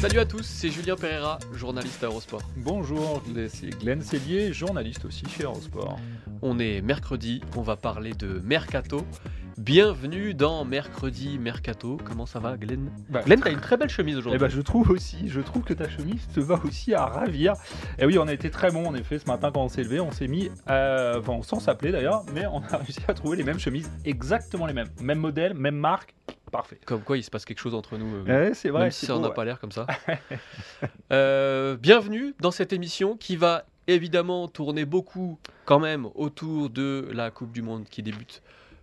Salut à tous, c'est Julien Pereira, journaliste à Eurosport. Bonjour, c'est Glenn Cellier, journaliste aussi chez Eurosport. On est mercredi, on va parler de Mercato. Bienvenue dans Mercredi Mercato. Comment ça va, Glenn Bah, Glenn, t'as une très belle chemise Eh aujourd'hui. ben, je trouve aussi, je trouve que ta chemise te va aussi à ravir. Et oui, on a été très bon en effet ce matin quand on s'est levé, on s'est mis, euh, enfin sans s'appeler d'ailleurs, mais on a réussi à trouver les mêmes chemises, exactement les mêmes, même modèle, même marque, parfait. Comme quoi, il se passe quelque chose entre nous. euh. Ouais, c'est vrai, même si ça n'a ouais. pas l'air comme ça. Euh, bienvenue dans cette émission qui va évidemment tourner beaucoup quand même autour de la Coupe du Monde qui débute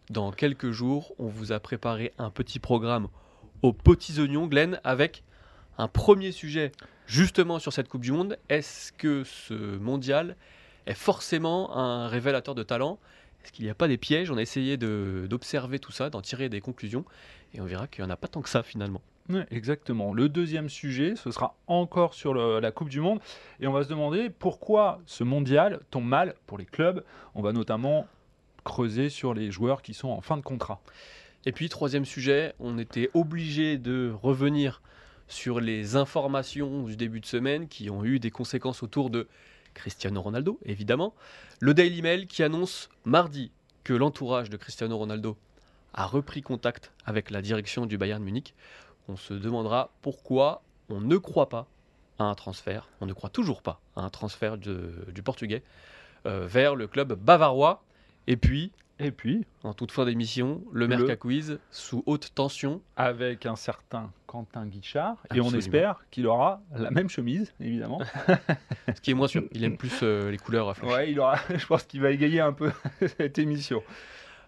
dans quelques jours. On vous a préparé un petit programme aux petits oignons, Glenn, avec un premier sujet justement sur cette Coupe du Monde. Est-ce que ce mondial est forcément un révélateur de talent? Est-ce qu'il n'y a pas des pièges? On a essayé d'observer tout ça, d'en tirer des conclusions, et on verra qu'il n'y en a pas tant que ça finalement. Exactement. Le deuxième sujet, ce sera encore sur la Coupe du Monde. Et on va se demander pourquoi ce mondial tombe mal pour les clubs. On va notamment creuser sur les joueurs qui sont en fin de contrat. Et puis, troisième sujet, on était obligé de revenir sur les informations du début de semaine qui ont eu des conséquences autour de Cristiano Ronaldo, évidemment. Le Daily Mail qui annonce mardi que l'entourage de Cristiano Ronaldo a repris contact avec la direction du Bayern Munich. On se demandera pourquoi on ne croit pas à un transfert, on ne croit toujours pas à un transfert du Portugais euh, vers le club bavarois. Et puis, Et puis, en toute fin d'émission, le Le- Merca Quiz sous haute tension. avec un certain Quentin Guichard, et on espère qu'il aura la même chemise, évidemment. Ce qui est moins sûr. Il aime plus euh, les couleurs à flash. Ouais, il aura, je pense qu'il va égayer un peu cette émission.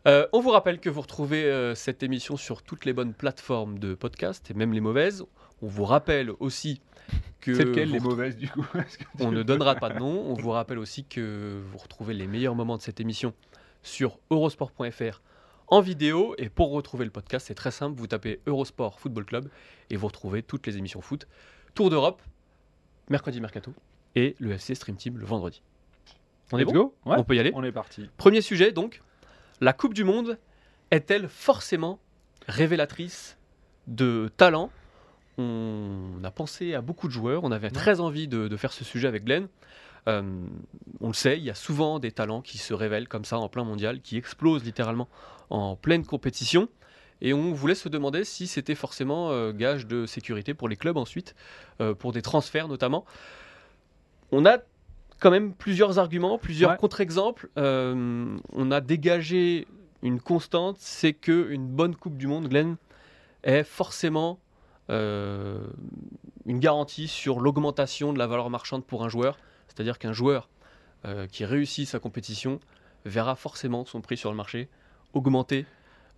Euh, on vous rappelle que vous retrouvez euh, cette émission sur toutes les bonnes plateformes de podcast et même les mauvaises. On vous rappelle aussi que C'est lequel vous les mauvaises du coup on ne donnera pas de nom. On vous rappelle aussi que vous retrouvez les meilleurs moments de cette émission sur eurosport.fr en vidéo. Et pour retrouver le podcast, c'est très simple. Vous tapez Eurosport Football Club et vous retrouvez toutes les émissions foot. Tour d'Europe, mercredi Mercato et le FC Stream Team le vendredi. On est Let's bon? Go Ouais, On peut y aller? On est parti. Premier sujet donc, la Coupe du Monde est-elle forcément révélatrice de talent? On a pensé à beaucoup de joueurs, on avait très envie de, de faire ce sujet avec Glenn. Euh, on le sait, il y a souvent des talents qui se révèlent comme ça en plein mondial, qui explosent littéralement en pleine compétition. Et on voulait se demander si c'était forcément euh, gage de sécurité pour les clubs ensuite, euh, pour des transferts notamment. On a quand même plusieurs arguments, plusieurs Ouais. contre-exemples. On a dégagé une constante, c'est que une bonne Coupe du Monde, Glenn, est forcément euh, une garantie sur l'augmentation de la valeur marchande pour un joueur. C'est-à-dire qu'un joueur euh, qui réussit sa compétition verra forcément son prix sur le marché augmenter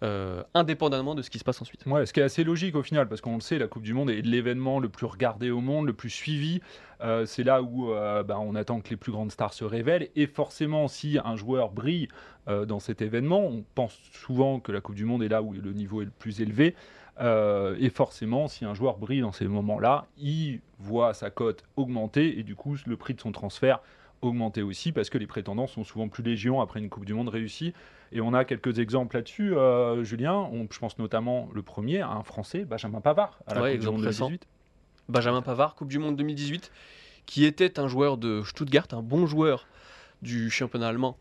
euh, indépendamment de ce qui se passe ensuite. Ce qui est assez logique au final, parce qu'on le sait, la Coupe du Monde est l'événement le plus regardé au monde, le plus suivi. Euh, c'est là où bah, on attend que les plus grandes stars se révèlent. Et forcément, si un joueur brille dans cet événement, on pense souvent que la Coupe du Monde est là où le niveau est le plus élevé. Euh, et forcément, si un joueur brille dans ces moments-là, il voit sa cote augmenter et du coup, le prix de son transfert augmenter aussi parce que les prétendants sont souvent plus légion après une Coupe du Monde réussie. Et on a quelques exemples là-dessus, euh, Julien. On- je pense notamment le premier, à un Français, Benjamin Pavard, à la Ouais, Coupe du exemple Monde récent. 2018. Benjamin Pavard, Coupe du Monde 2018, qui était un joueur de Stuttgart, un bon joueur du championnat allemand,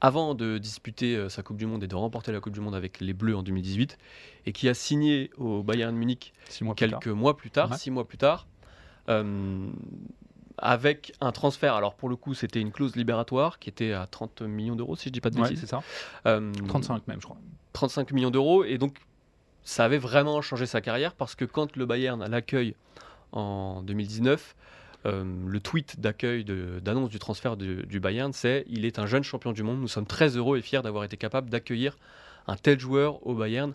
avant de disputer euh, sa Coupe du Monde et de remporter la Coupe du Monde avec les Bleus en 2018, et qui a signé au Bayern Munich mois quelques mois plus tard, Ouais. six mois plus tard, euh, avec un transfert. Alors pour le coup, c'était une clause libératoire qui était à 30 millions d'euros, si je dis pas de Ouais, bêtises. c'est ça. Euh, 35 même, je crois. 35 millions d'euros. Et donc, ça avait vraiment changé sa carrière parce que quand le Bayern l'accueille en 2019. Euh, le tweet d'accueil d'annonce du transfert du, du Bayern, c'est il est un jeune champion du monde. Nous sommes très heureux et fiers d'avoir été capables d'accueillir un tel joueur au Bayern.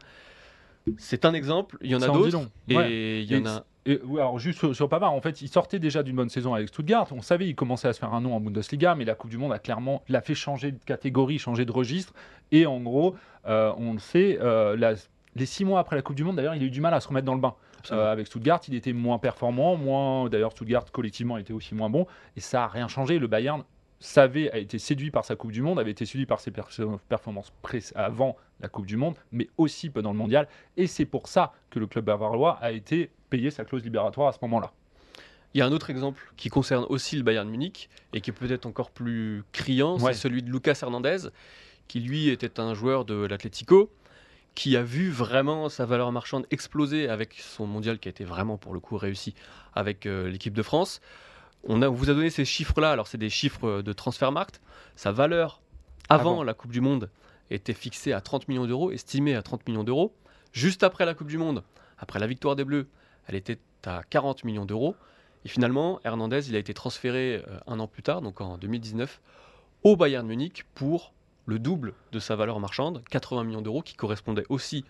C'est un exemple. Il y en a d'autres. Et Ouais. il y en a. Et, alors juste sur, sur Pavard, en fait, il sortait déjà d'une bonne saison avec Stuttgart. On savait, il commençait à se faire un nom en Bundesliga, mais la Coupe du Monde a clairement l'a fait changer de catégorie, changer de registre. Et en gros, euh, on le sait, euh, la- les six mois après la Coupe du Monde, d'ailleurs, il a eu du mal à se remettre dans le bain. Euh, avec Stuttgart, il était moins performant, moins. D'ailleurs, Stuttgart collectivement était aussi moins bon, et ça n'a rien changé. Le Bayern savait, a été séduit par sa Coupe du Monde, avait été séduit par ses performances avant la Coupe du Monde, mais aussi pendant le Mondial. Et c'est pour ça que le club bavarois a été payé sa clause libératoire à ce moment-là. Il y a un autre exemple qui concerne aussi le Bayern Munich et qui est peut-être encore plus criant, Ouais. c'est celui de Lucas Hernandez, qui lui était un joueur de l'Atlético, qui a vu vraiment sa valeur marchande exploser avec son mondial qui a été vraiment pour le coup réussi avec euh, l'équipe de France. On, a, on vous a donné ces chiffres-là, alors c'est des chiffres de Transfermarkt. Sa valeur avant, Avant. la Coupe du Monde était fixée à 30 millions d'euros, estimée à 30 millions d'euros. Juste après la Coupe du Monde, après la victoire des Bleus, elle était à 40 millions d'euros. Et finalement, Hernandez, il a été transféré euh, un an plus tard, donc en 2019, au Bayern Munich pour le double de sa valeur marchande, 80 millions d'euros, qui correspondait aussi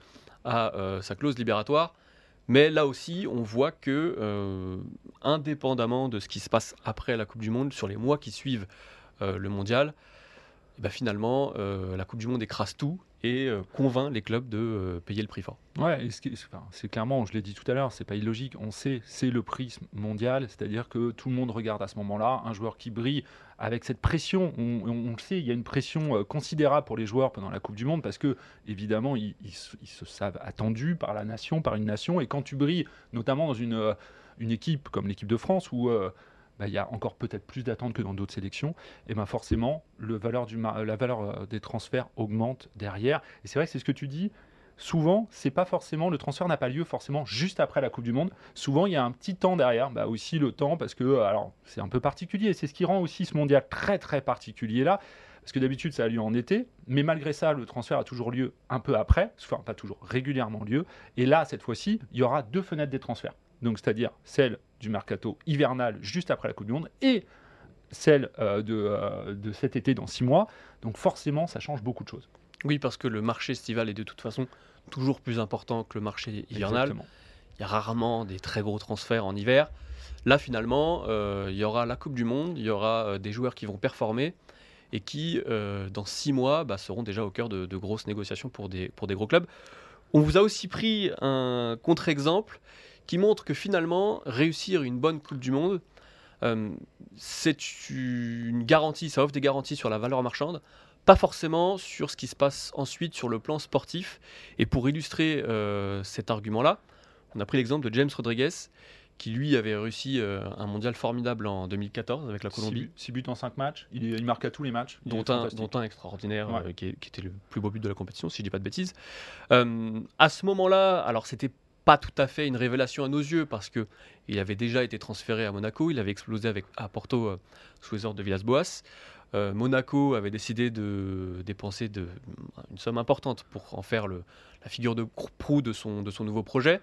à euh, sa clause libératoire. Mais là aussi, on voit que, euh, indépendamment de ce qui se passe après la Coupe du Monde, sur les mois qui suivent euh, le mondial, eh ben, finalement, la Coupe du Monde écrase tout et euh, convainc les clubs de euh, payer le prix fort. Ouais, c'est clairement, je l'ai dit tout à l'heure, c'est pas illogique. On sait, c'est le prisme mondial, c'est-à-dire que tout le monde regarde à ce moment-là un joueur qui brille avec cette pression. On, le sait, il y a une pression euh, considérable pour les joueurs pendant la Coupe du Monde parce que, évidemment, ils, se- savent attendus par la nation, par une nation. Et quand tu brilles, notamment dans une, une équipe comme l'équipe de France où bah, il y a encore peut-être plus d'attentes que dans d'autres sélections, et ben forcément, mar- la valeur euh, des transferts augmente derrière. Et c'est vrai que c'est ce que tu dis souvent, c'est pas forcément le transfert n'a pas lieu forcément juste après la Coupe du Monde. Souvent, il y a un petit temps derrière, bah aussi le temps parce que euh, alors c'est un peu particulier. C'est ce qui rend aussi ce mondial très très particulier là. Parce que d'habitude, ça a lieu en été, mais malgré ça, le transfert a toujours lieu un peu après, enfin pas toujours régulièrement lieu. Et là, cette fois-ci, il y aura deux fenêtres des transferts. Donc, c'est-à-dire celle du mercato hivernal juste après la Coupe du Monde et celle euh, de, euh, de cet été dans six mois. Donc, forcément, ça change beaucoup de choses. Oui, parce que le marché estival est de toute façon toujours plus important que le marché hivernal. Exactement. Il y a rarement des très gros transferts en hiver. Là, finalement, euh, il y aura la Coupe du Monde, il y aura des joueurs qui vont performer et qui, dans six mois, bah, seront déjà au cœur de, de grosses négociations pour des, pour des gros clubs. On vous a aussi pris un contre-exemple qui montre que finalement, réussir une bonne Coupe du Monde, euh, c'est une garantie, ça offre des garanties sur la valeur marchande, pas forcément sur ce qui se passe ensuite sur le plan sportif. Et pour illustrer euh, cet argument-là, on a pris l'exemple de James Rodriguez, qui lui avait réussi euh, un mondial formidable en 2014 avec la Colombie, 6 buts en 5 matchs. Il, il marque à tous les matchs. Dont un, fantastique. dont un extraordinaire, Ouais. euh, qui, est- qui était le plus beau but de la compétition, si je dis pas de bêtises. Euh, à ce moment-là, alors c'était pas tout à fait une révélation à nos yeux, parce que il avait déjà été transféré à Monaco, il avait explosé avec, à Porto euh, sous les ordres de Villas-Boas. Euh, Monaco avait décidé de dépenser de, une somme importante pour en faire le, la figure de proue de son, de son nouveau projet.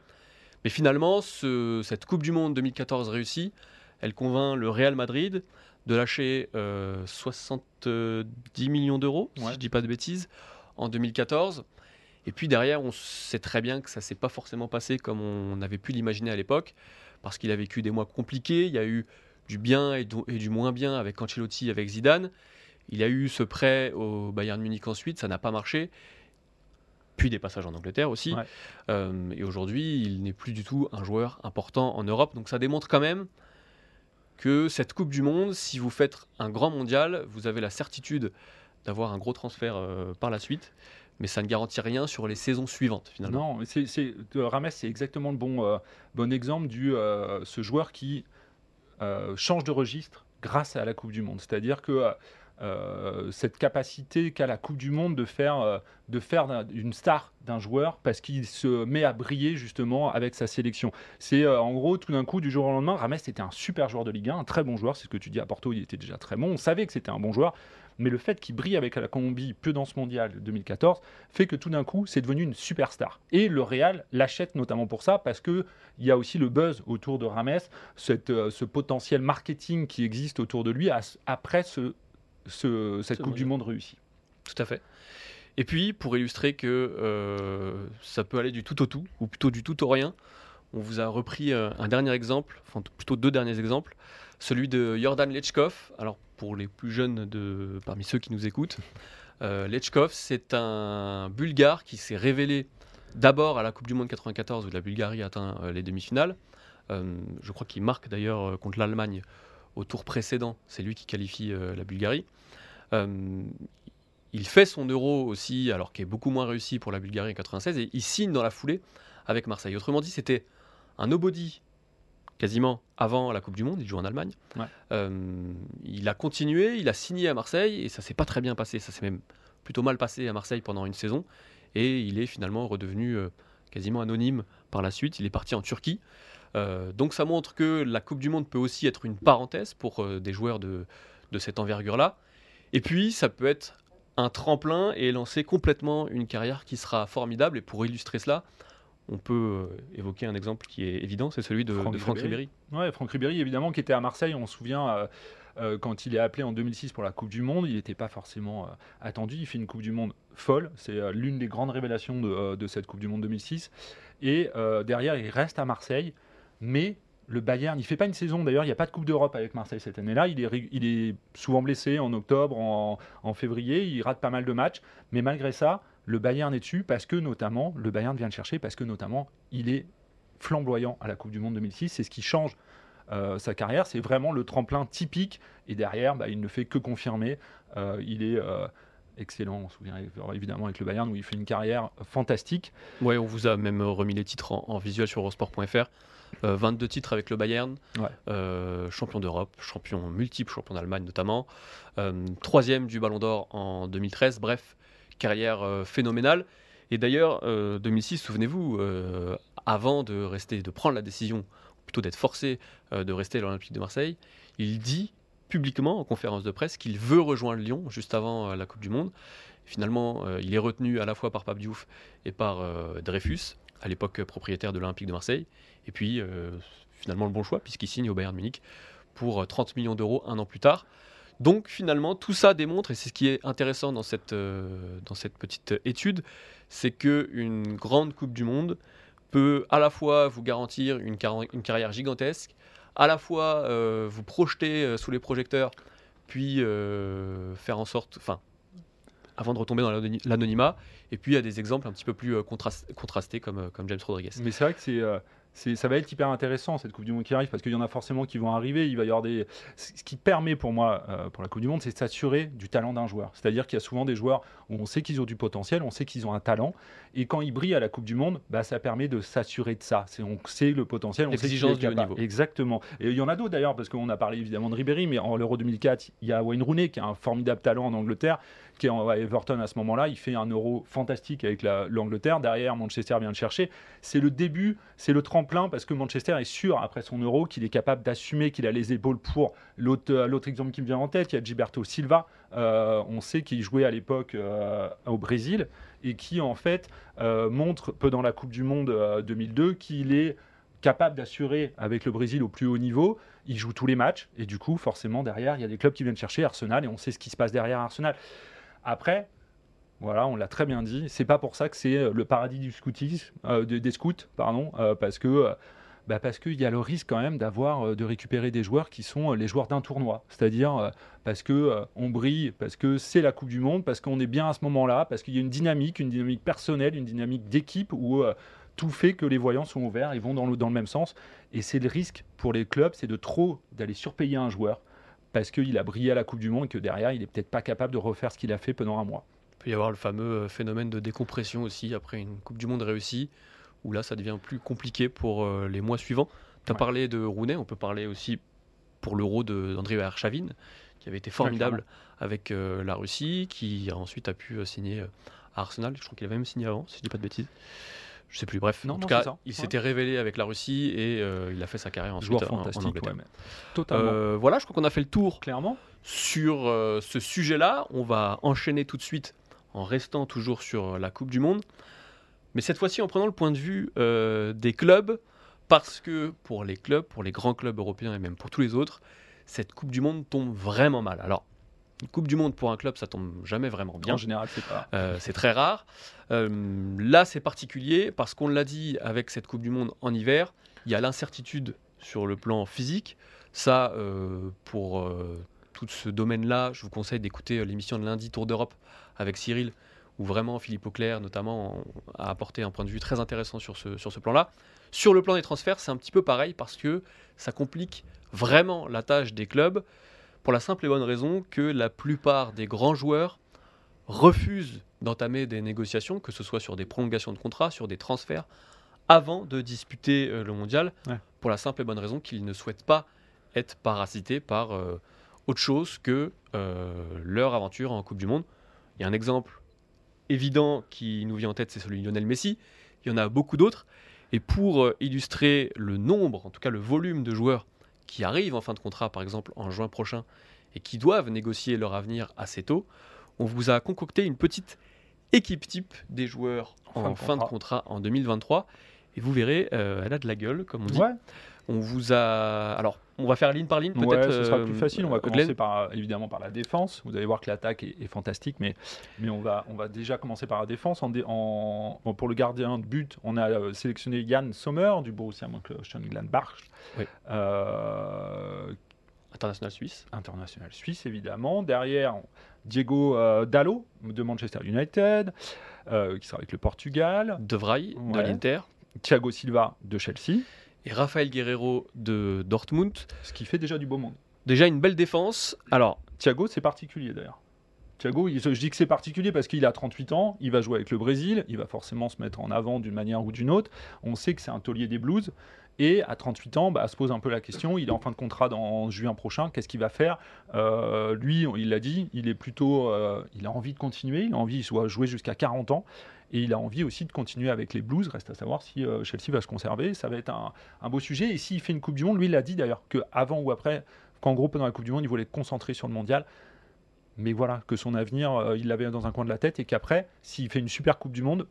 Mais finalement, ce- cette Coupe du Monde 2014 réussie, elle convainc le Real Madrid de lâcher euh, 70 millions d'euros, si je dis pas de bêtises, en 2014. Et puis derrière, on sait très bien que ça s'est pas forcément passé comme on avait pu l'imaginer à l'époque, parce qu'il a vécu des mois compliqués. Il y a eu du bien et du, moins bien avec Ancelotti, avec Zidane. Il y a eu ce prêt au Bayern Munich ensuite, ça n'a pas marché. Puis des passages en Angleterre aussi. Ouais. Euh, et aujourd'hui, il n'est plus du tout un joueur important en Europe. Donc ça démontre quand même que cette Coupe du Monde, si vous faites un grand mondial, vous avez la certitude d'avoir un gros transfert euh, par la suite. Mais ça ne garantit rien sur les saisons suivantes, finalement. Non, c'est, c'est, euh, exactement le bon, euh, bon exemple du euh, ce joueur qui euh, change de registre grâce à la Coupe du Monde. C'est-à-dire que cette capacité qu'a la Coupe du Monde de faire, de une star d'un joueur parce qu'il se met à briller justement avec sa sélection. C'est en gros tout d'un coup du jour au lendemain, Rames était un super joueur de Ligue 1, un très bon joueur, c'est ce que tu dis à Porto, il était déjà très bon, on savait que c'était un bon joueur, mais le fait qu'il brille avec la Colombie peu dans ce mondial 2014 fait que tout d'un coup c'est devenu une superstar. Et le Real l'achète notamment pour ça parce que il y a aussi le buzz autour de Rames, cette, ce potentiel marketing qui existe autour de lui après ce cette Coupe du Monde réussie. Tout à fait. Et puis, pour illustrer que euh, ça peut aller du tout au tout, ou plutôt du tout au rien, on vous a repris euh, un dernier exemple, enfin plutôt deux derniers exemples, celui de Jordan Lechkov. Alors, pour les plus jeunes parmi ceux qui nous écoutent, euh, Lechkov, c'est un Bulgare qui s'est révélé d'abord à la Coupe du Monde 94 où la Bulgarie atteint les demi-finales. je crois qu'il marque d'ailleurs contre l'Allemagne au tour précédent. C'est lui qui qualifie la Bulgarie. Euh, il fait son euro aussi, alors qu'il est beaucoup moins réussi pour la Bulgarie en 96, et il signe dans la foulée avec Marseille. Autrement dit, c'était un nobody quasiment avant la Coupe du Monde, il joue en Allemagne. Euh, il a continué, il a signé à Marseille, et ça s'est pas très bien passé, ça s'est même plutôt mal passé à Marseille pendant une saison, et il est finalement redevenu euh, quasiment anonyme par la suite, il est parti en Turquie. donc ça montre que la Coupe du Monde peut aussi être une parenthèse pour des joueurs de, de cette envergure-là. Et puis, ça peut être un tremplin et lancer complètement une carrière qui sera formidable. Et pour illustrer cela, on peut euh, évoquer un exemple qui est évident, c'est celui de Franck, Ribéry. Oui, Franck Ribéry, évidemment, qui était à Marseille, on se souvient. Euh, euh, quand il est appelé en 2006 pour la Coupe du Monde, il n'était pas forcément attendu. Il fait une Coupe du Monde folle. C'est l'une des grandes révélations de, de, cette Coupe du Monde 2006. Et derrière, il reste à Marseille. Mais le Bayern, il fait pas une saison d'ailleurs, il n'y a pas de Coupe d'Europe avec Marseille cette année-là. Il est, il est souvent blessé en octobre, en, février, il rate pas mal de matchs. Mais malgré ça, le Bayern est dessus parce que notamment, le Bayern vient le chercher parce que notamment, il est flamboyant à la Coupe du Monde 2006. C'est ce qui change euh, sa carrière. C'est vraiment le tremplin typique. Et derrière, bah, il ne fait que confirmer. Euh, il est. Euh, excellent. On se souvient évidemment avec le Bayern où il fait une carrière fantastique. Ouais, on vous a même remis les titres en, visuel sur eurosport.fr. 22 euh, titres avec le Bayern, champion d'Europe, champion multiple, champion d'Allemagne notamment, troisième du Ballon d'Or en 2013, bref, carrière phénoménale. Et d'ailleurs, 2006, souvenez-vous, avant de rester, de prendre la décision, plutôt d'être forcé de rester à l'Olympique de Marseille, il dit publiquement en conférence de presse qu'il veut rejoindre Lyon juste avant la Coupe du Monde. Finalement, il est retenu à la fois par Pape Diouf et par Dreyfus, à l'époque propriétaire de l'Olympique de Marseille. Et puis, euh, finalement, le bon choix, puisqu'il signe au Bayern Munich pour 30 euh, millions d'euros un an plus tard. Donc, finalement, tout ça démontre, et c'est ce qui est intéressant dans cette, euh, dans cette petite étude, c'est qu'une grande Coupe du Monde peut à la fois vous garantir une, carrière gigantesque, à la fois vous projeter sous les projecteurs, puis faire en sorte, enfin, avant de retomber dans l'anonymat. Et puis il y a des exemples un petit peu plus contrastés comme, comme James Rodriguez. Mais c'est vrai que c'est ça va être hyper intéressant cette Coupe du Monde qui arrive parce qu'il y en a forcément qui vont arriver. Il va y avoir des. Ce qui permet pour moi, euh, pour la Coupe du Monde, c'est de s'assurer du talent d'un joueur. C'est-à-dire qu'il y a souvent des joueurs où on sait qu'ils ont du potentiel, on sait qu'ils ont un talent, et quand ils brillent à la Coupe du Monde, bah, ça permet de s'assurer de ça. C'est, on sait le potentiel, on L'exigence sait du niveau. Exactement. Et il y en a d'autres d'ailleurs parce qu'on a parlé évidemment de Ribéry, mais en l'Euro 2004, il y a Wayne Rooney qui a un formidable talent en Angleterre qui est en Everton à ce moment-là. Il fait un euro fantastique avec l'Angleterre. Derrière, Manchester vient le chercher. C'est le début, c'est le tremplin parce que Manchester est sûr, après son euro, qu'il est capable d'assumer, qu'il a les épaules pour. L'autre exemple qui me vient en tête, il y a Gilberto Silva. Euh, on sait qu'il jouait à l'époque euh, au Brésil et qui, en fait, euh, montre peu dans la Coupe du Monde 2002 qu'il est capable d'assurer avec le Brésil au plus haut niveau. Il joue tous les matchs et du coup, forcément, derrière, il y a des clubs qui viennent chercher Arsenal et on sait ce qui se passe derrière Arsenal. Après, voilà, on l'a très bien dit. C'est pas pour ça que c'est euh, le paradis euh, des scouts, pardon, euh, parce que bah parce qu'il y a le risque quand même d'avoir de récupérer des joueurs qui sont les joueurs d'un tournoi, c'est-à-dire parce que on brille, parce que c'est la Coupe du Monde, parce qu'on est bien à ce moment-là, parce qu'il y a une dynamique, une dynamique personnelle, une dynamique d'équipe où tout fait que les voyants sont ouverts, ils vont dans le, dans le même sens. Et c'est le risque pour les clubs, c'est de trop d'aller surpayer un joueur parce qu'il a brillé à la Coupe du Monde et que derrière, il n'est peut-être pas capable de refaire ce qu'il a fait pendant un mois. Il peut y avoir le fameux euh, phénomène de décompression aussi après une Coupe du Monde réussie, où là, ça devient plus compliqué pour euh, les mois suivants. Tu as parlé de Rooney, on peut parler aussi pour l'euro d'André Arshavin, qui avait été formidable avec euh, la Russie, qui ensuite a pu euh, signer à Arsenal. Je crois qu'il avait même signé avant, si je dis pas de bêtises. Je sais plus. Bref, Non, en tout cas, ça. il Ouais. s'était révélé avec la Russie et euh, il a fait sa carrière ensuite Joueur en- en, Angleterre. ouais, mais totalement. Euh, voilà, je crois qu'on a fait le tour Clairement. sur euh, ce sujet-là. On va enchaîner tout de suite en restant toujours sur la Coupe du Monde. Mais cette fois-ci en prenant le point de vue des clubs, parce que pour les clubs, pour les grands clubs européens et même pour tous les autres, cette Coupe du Monde tombe vraiment mal. Alors, une Coupe du Monde pour un club, ça tombe jamais vraiment bien. En général, c'est pas. C'est très rare. Euh, là, c'est particulier parce qu'on l'a dit avec cette Coupe du Monde en hiver, il y a l'incertitude sur le plan physique. Ça, euh, pour euh, tout ce domaine-là, je vous conseille d'écouter l'émission de lundi Tour d'Europe avec Cyril, où vraiment Philippe Auclair, notamment, a apporté un point de vue très intéressant sur ce, sur ce plan-là. Sur le plan des transferts, c'est un petit peu pareil parce que ça complique vraiment la tâche des clubs pour la simple et bonne raison que la plupart des grands joueurs refusent d'entamer des négociations, que ce soit sur des prolongations de contrats, sur des transferts, avant de disputer euh, le mondial, Ouais. pour la simple et bonne raison qu'ils ne souhaitent pas être parasités par euh, autre chose que euh, leur aventure en Coupe du Monde. Il y a un exemple évident qui nous vient en tête, c'est celui de Lionel Messi. Il y en a beaucoup d'autres. Et pour illustrer le nombre, en tout cas le volume de joueurs qui arrivent en fin de contrat, par exemple en juin prochain, et qui doivent négocier leur avenir assez tôt, on vous a concocté une petite équipe type des joueurs En en, fin de contrat en 2023. Et vous verrez, euh, elle a de la gueule, comme on dit. Ouais, On vous a. Alors, on va faire ligne par ligne, peut-être. ouais, ce sera euh, plus facile. On va euh, commencer par, euh, évidemment par la défense. Vous allez voir que l'attaque est, est fantastique, mais, mais on, va, on va déjà commencer par la défense. En dé- en- bon, pour le gardien de but, on a euh, sélectionné Yann Sommer du Borussia Mönchengladbach, Oui. Euh, International suisse. international suisse évidemment. Derrière, Diego euh, Dallo de Manchester United, euh, qui sera avec le Portugal. De Vrij, de l'Inter. Thiago Silva de Chelsea, Et Rafael Guerrero de Dortmund. ce qui fait déjà du beau monde. Déjà une belle défense. Alors, Thiago, c'est particulier d'ailleurs. Thiago, je dis que c'est particulier parce qu'il a 38 ans, il va jouer avec le Brésil, il va forcément se mettre en avant d'une manière ou d'une autre. On sait que c'est un taulier des Blues. Et à 38 ans, bah, se pose un peu la question, il est en fin de contrat dans juin prochain, qu'est-ce qu'il va faire? Euh, Lui, il l'a dit, il est plutôt, euh, il a envie de continuer, il a envie, soit jouer jusqu'à 40 ans, et il a envie aussi de continuer avec les Blues. Reste à savoir si euh, Chelsea va se conserver, ça va être un, beau sujet. Et s'il fait une Coupe du Monde, lui, il a dit d'ailleurs que avant ou après, qu'en gros pendant la Coupe du Monde, il voulait être concentré sur le Mondial. Mais voilà, que son avenir, il l'avait dans un coin de la tête et qu'après, s'il fait une super Coupe du Monde,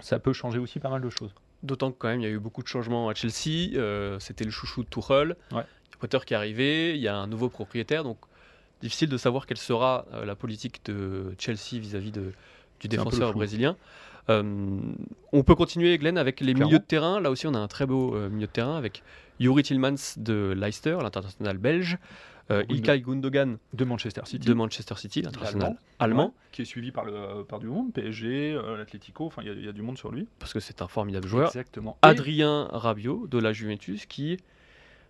ça peut changer aussi pas mal de choses. D'autant que quand même, il y a eu beaucoup de changements à Chelsea. euh, C'était le chouchou de Tuchel. Ouais. Il y a Potter qui est arrivé. Il y a un nouveau propriétaire. Donc, difficile de savoir quelle sera euh, la politique de Chelsea vis-à-vis du défenseur brésilien. Euh, on peut continuer, Glenn, avec les Clairement. milieux de terrain. Là aussi, on a un très beau milieu de terrain avec Yuri Tillmans de Leicester, l'international belge. Euh, Ilkay Gundogan De Manchester City. de Manchester City, Allemand. allemand, Ouais, qui est suivi par, le, par du monde, PSG, euh, l'Atlético, enfin il y a- il y, a du monde sur lui. parce que c'est un formidable joueur. Exactement. Adrien Rabiot de la Juventus qui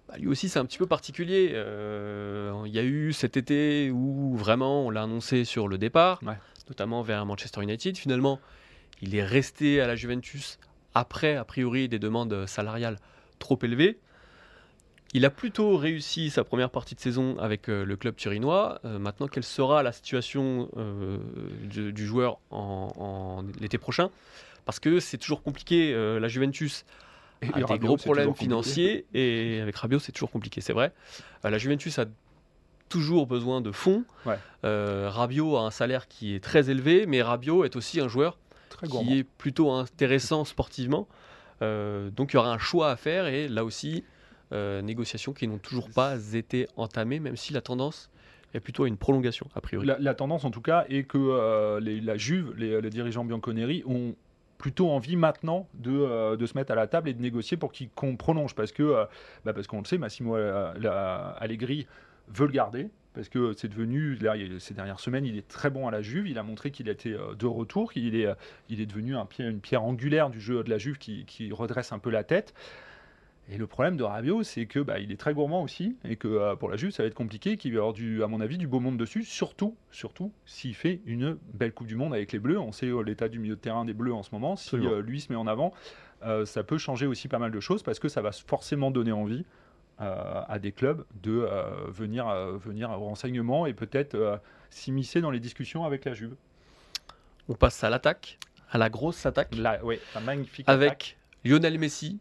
bah, lui aussi c'est un petit peu particulier. Euh, Il y a eu cet été où vraiment on l'a annoncé sur le départ, Ouais. notamment vers Manchester United. Finalement, il est resté à la Juventus après a priori des demandes salariales trop élevées. Il a plutôt réussi sa première partie de saison avec euh, le club turinois. Euh, maintenant, quelle sera la situation euh, du, du joueur en, en l'été prochain? Parce que c'est toujours compliqué. la Juventus et a des Rabiot, gros problèmes financiers et avec Rabiot c'est toujours compliqué, c'est vrai. La Juventus a toujours besoin de fonds. Ouais. Rabiot a un salaire qui est très élevé, mais Rabiot est aussi un joueur Très gourmand. qui est plutôt intéressant sportivement. Donc il y aura un choix à faire et là aussi négociations qui n'ont toujours pas été entamées, même si la tendance est plutôt à une prolongation a priori. La, la tendance en tout cas est que euh, les- la Juve, les, les dirigeants Bianconeri ont plutôt envie maintenant de, euh, de se mettre à la table et de négocier pour qu'on prolonge parce que euh, bah, parce qu'on le sait Massimo euh, Allegri veut le garder parce que c'est devenu là, ces dernières semaines il est très bon à la Juve il a montré qu'il était euh, de retour qu'il est euh, il est devenu un une pierre angulaire du jeu de la Juve qui, qui redresse un peu la tête et le problème de Rabiot, c'est que bah, il est très gourmand aussi, et que euh, pour la Juve, ça va être compliqué, qu'il va y avoir du, à mon avis, du beau monde dessus, surtout, surtout s'il fait une belle Coupe du Monde avec les Bleus. On sait euh, l'état du milieu de terrain des Bleus en ce moment. Si euh, lui se met en avant, ça peut changer aussi pas mal de choses parce que ça va forcément donner envie à des clubs de venir, venir au renseignement et peut-être s'immiscer dans les discussions avec la Juve. On passe à l'attaque, à la grosse attaque, Là, oui, un magnifique attaque. avec Lionel Messi.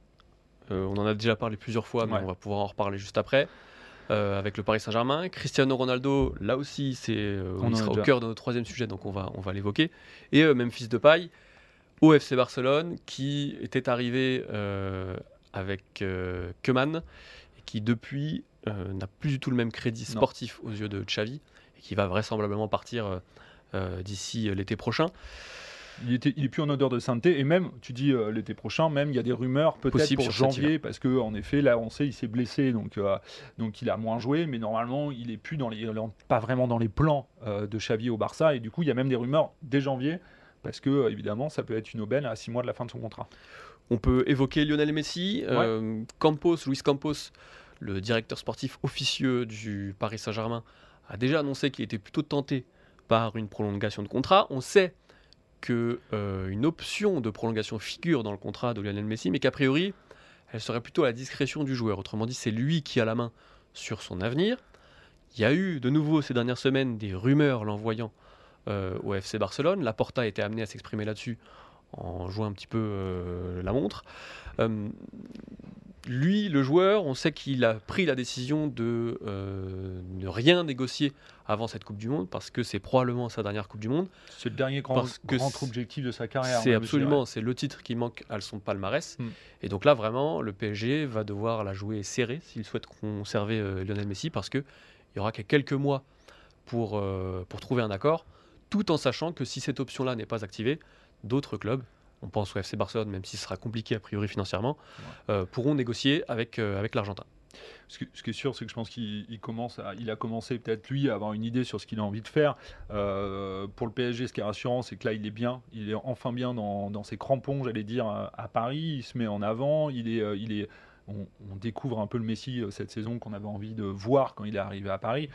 Euh, on en a déjà parlé plusieurs fois, mais Ouais. on va pouvoir en reparler juste après. Euh, avec le Paris Saint-Germain. Cristiano Ronaldo, là aussi, c'est, euh, On il sera au cœur de notre troisième sujet, donc on va, on va l'évoquer. Et euh, Memphis Depay, au FC Barcelone, qui était arrivé avec Koeman, et qui depuis n'a plus du tout le même crédit Non. sportif aux yeux de Xavi, et qui va vraisemblablement partir d'ici l'été prochain. Il, était, il est plus en odeur de sainteté. Et même, tu dis euh, l'été prochain, même il y a des rumeurs peut-être pour janvier parce que en effet là on sait il s'est blessé donc euh, donc il a moins joué. Mais normalement il est plus dans les pas vraiment dans les plans euh, de Xavi au Barça. Et du coup il y a même des rumeurs dès janvier parce que évidemment ça peut être une aubaine à six mois de la fin de son contrat. On peut évoquer Lionel Messi, Campos, Luis Campos, le directeur sportif officieux du Paris Saint-Germain, a déjà annoncé qu'il était plutôt tenté par une prolongation de contrat. On sait que euh, option de prolongation figure dans le contrat de Lionel Messi, mais qu'a priori, elle serait plutôt à la discrétion du joueur. Autrement dit, c'est lui qui a la main sur son avenir. Il y a eu de nouveau ces dernières semaines des rumeurs l'envoyant euh, au FC Barcelone. Laporta a été amené à s'exprimer là-dessus en jouant un petit peu euh, la montre. Lui, le joueur, on sait qu'il a pris la décision de euh, ne rien négocier avant cette Coupe du Monde parce que c'est probablement sa dernière Coupe du Monde. C'est le dernier grand, objectif de sa carrière. C'est absolument, c'est le titre qui manque à son palmarès. Mm. Et donc là, vraiment, le PSG va devoir la jouer serrée s'il souhaite conserver euh, Lionel Messi parce que il y aura que quelques mois pour, euh, pour trouver un accord, tout en sachant que si cette option-là n'est pas activée, d'autres clubs, on pense au FC Barcelone, même si ce sera compliqué a priori financièrement, euh, pourront négocier avec, euh, avec l'Argentin. Ce, qui- ce qui est sûr, c'est que je pense qu'il il commence à- il a commencé peut-être lui à avoir une idée sur ce qu'il a envie de faire. Euh, pour le PSG, ce qui est rassurant, c'est que là, il est bien. Il est enfin bien dans, dans ses crampons, j'allais dire, à, Paris. Il se met en avant. Il est, il est, on, on découvre un peu le Messi cette saison qu'on avait envie de voir quand il est arrivé à Paris.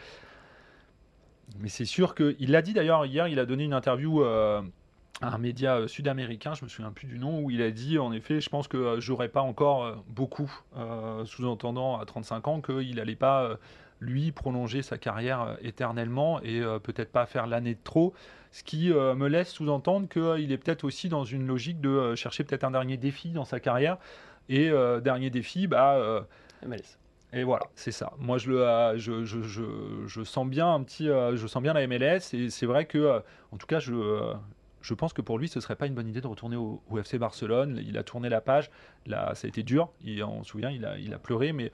Mais c'est sûr qu'il l'a dit d'ailleurs hier, il a donné une interview euh, un média euh, sud-américain, je me souviens plus du nom, où il a dit en effet, je pense que euh, j'aurais pas encore euh, beaucoup, euh, sous-entendant à 35 ans qu'il n'allait pas lui prolonger sa carrière éternellement et euh, peut-être pas faire l'année de trop, ce qui euh, me laisse sous-entendre qu'il est peut-être aussi dans une logique de chercher peut-être un dernier défi dans sa carrière. Et dernier défi, bah, MLS. et voilà, c'est ça. Moi, je, le, je, je, je, je sens bien un petit, je sens bien la MLS et c'est vrai que, en tout cas, je, je pense que pour lui, ce serait pas une bonne idée de retourner au, FC Barcelone. Il a tourné la page, là, ça a été dur. Il, on se souvient, il a, pleuré, mais.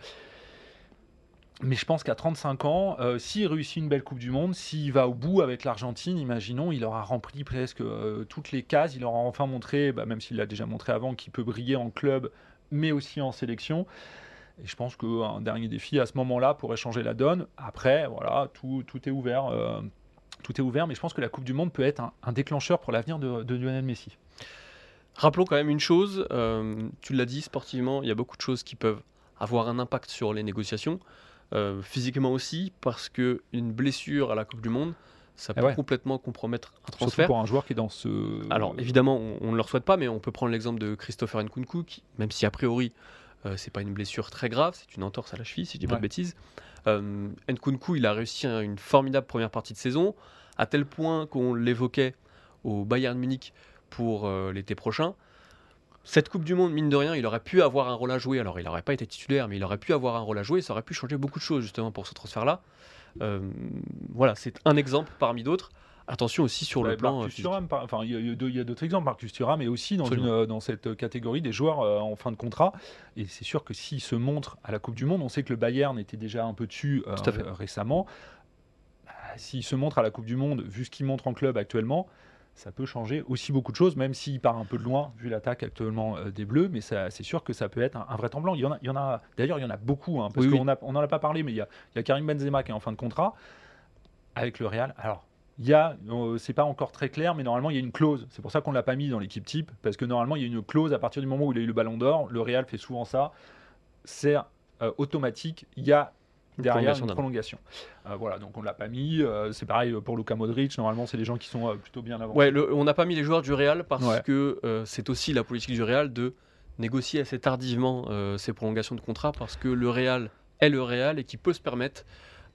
Mais je pense qu'à 35 ans, euh, s'il réussit une belle Coupe du Monde, s'il va au bout avec l'Argentine, imaginons, il aura rempli presque euh, toutes les cases. Il aura enfin montré, bah, même s'il l'a déjà montré avant, qu'il peut briller en club, mais aussi en sélection. Et je pense qu'un dernier défi à ce moment-là pourrait changer la donne. Après, voilà, tout, tout est ouvert. euh, tout est ouvert, mais je pense que la Coupe du Monde peut être un, un déclencheur pour l'avenir de, de Lionel Messi. Rappelons quand même une chose, euh, tu l'as dit, sportivement, il y a beaucoup de choses qui peuvent avoir un impact sur les négociations, euh, physiquement aussi, parce que une blessure à la Coupe du Monde, ça Eh peut ouais. complètement compromettre un Surtout transfert. pour un joueur qui est dans ce. Alors évidemment, on, on ne le souhaite pas, mais on peut prendre l'exemple de Christopher Nkunku, qui, même si a priori euh, c'est pas une blessure très grave, c'est une entorse à la cheville, si je dis pas de bêtises. Euh, Nkunku, il a réussi un- une formidable première partie de saison, à tel point qu'on l'évoquait au Bayern Munich pour euh, l'été prochain. Cette Coupe du Monde, mine de rien, il aurait pu avoir un rôle à jouer. Alors, il n'aurait pas été titulaire, mais il aurait pu avoir un rôle à jouer. Ça aurait pu changer beaucoup de choses, justement, pour ce transfert-là. Euh, voilà, c'est un exemple parmi d'autres. Attention aussi sur le plan. euh, Marcus physique. Thuram, par- enfin, il y a- d'autres exemples. Marcus Thuram est aussi dans, une, Absolument. dans cette catégorie des joueurs euh, en fin de contrat. Et c'est sûr que s'il se montre à la Coupe du Monde, on sait que le Bayern était déjà un peu dessus euh, récemment. Bah, S'il se montre à la Coupe du Monde, vu ce qu'il montre en club actuellement, ça peut changer aussi beaucoup de choses, même s'il part un peu de loin, vu l'attaque actuellement euh, des Bleus. Mais c'est sûr que ça peut être un, un vrai temps blanc. Il y en a, il y en a D'ailleurs, il y en a beaucoup, hein, parce Oui, qu'on n'en a pas parlé, mais il y a, il y a Karim Benzema qui est en fin de contrat avec le Real. Alors, il y a, euh, c'est pas encore très clair, mais normalement il y a une clause. C'est pour ça qu'on l'a pas mis dans l'équipe type, parce que normalement il y a une clause à partir du moment où il a eu le Ballon d'Or. Le Real fait souvent ça. C'est euh, automatique. Il y a derrière une prolongation. Euh, voilà, donc on l'a pas mis. Euh, c'est pareil pour Luka Modric. Normalement, c'est des gens qui sont euh, plutôt bien avancés. Ouais, le- on n'a pas mis les joueurs du Real parce Ouais. que c'est aussi la politique du Real de négocier assez tardivement ces prolongations de contrat parce que le Real est le Real et qui peut se permettre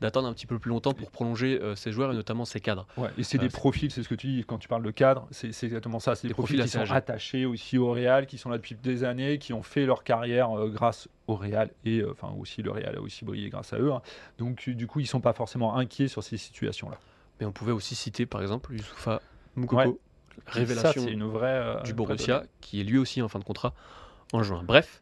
d'attendre un petit peu plus longtemps pour prolonger euh, ses joueurs et notamment ses cadres. Ouais, et c'est Euh, des profils, c'est ce que tu dis quand tu parles de cadre, c'est exactement ça. C'est des, Des profils, profils qui sont attachés aussi au Real, qui sont là depuis des années, qui ont fait leur carrière euh, grâce au Real et euh, enfin aussi le Real a aussi brillé grâce à eux. hein. Donc du coup, ils sont pas forcément inquiets sur ces situations-là. Mais on pouvait aussi citer par exemple Youssoufa Moukoko, Ouais. révélation Ça, une vraie euh, du vraie Borussia, qui est lui aussi en fin de contrat en juin. Bref,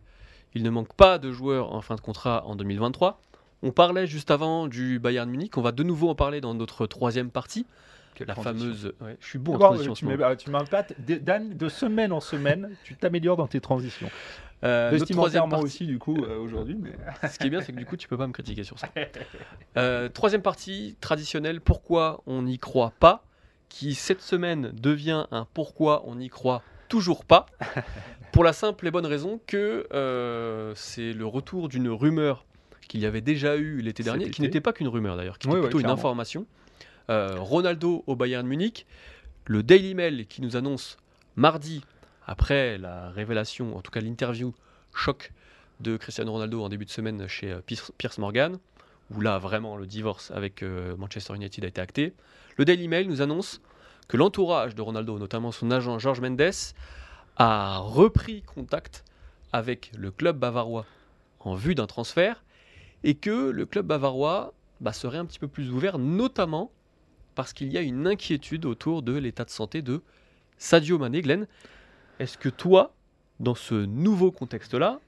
il ne manque pas de joueurs en fin de contrat en 2023. On parlait juste avant du Bayern Munich, on va de nouveau en parler dans notre troisième partie, Quelle la transition. fameuse... ouais, je suis bon en Bon, transition en tu ah, tu m'impactes. D- Dan, de semaine en semaine, tu t'améliores dans tes transitions. Euh, notre troisième partie- aussi, du coup, euh, aujourd'hui. Mais... Ce qui est bien, c'est que du coup, tu peux pas me critiquer sur ça. Euh, troisième partie traditionnelle, pourquoi on n'y croit pas, qui cette semaine devient un pourquoi on n'y croit toujours pas, pour la simple et bonne raison que euh, c'est le retour d'une rumeur qu'il y avait déjà eu l'été dernier, qui n'était pas qu'une rumeur d'ailleurs, qui était plutôt une information. Euh, Ronaldo au Bayern Munich, le Daily Mail qui nous annonce mardi, après la révélation, en tout cas l'interview choc de Cristiano Ronaldo en début de semaine chez euh, Piers Morgan, où là vraiment le divorce avec euh, Manchester United a été acté. Le Daily Mail nous annonce que l'entourage de Ronaldo, notamment son agent George Mendes, a repris contact avec le club bavarois en vue d'un transfert et que le club bavarois bah, serait un petit peu plus ouvert, notamment parce qu'il y a une inquiétude autour de l'état de santé de Sadio Mané. Est-ce que toi, dans ce nouveau contexte-là,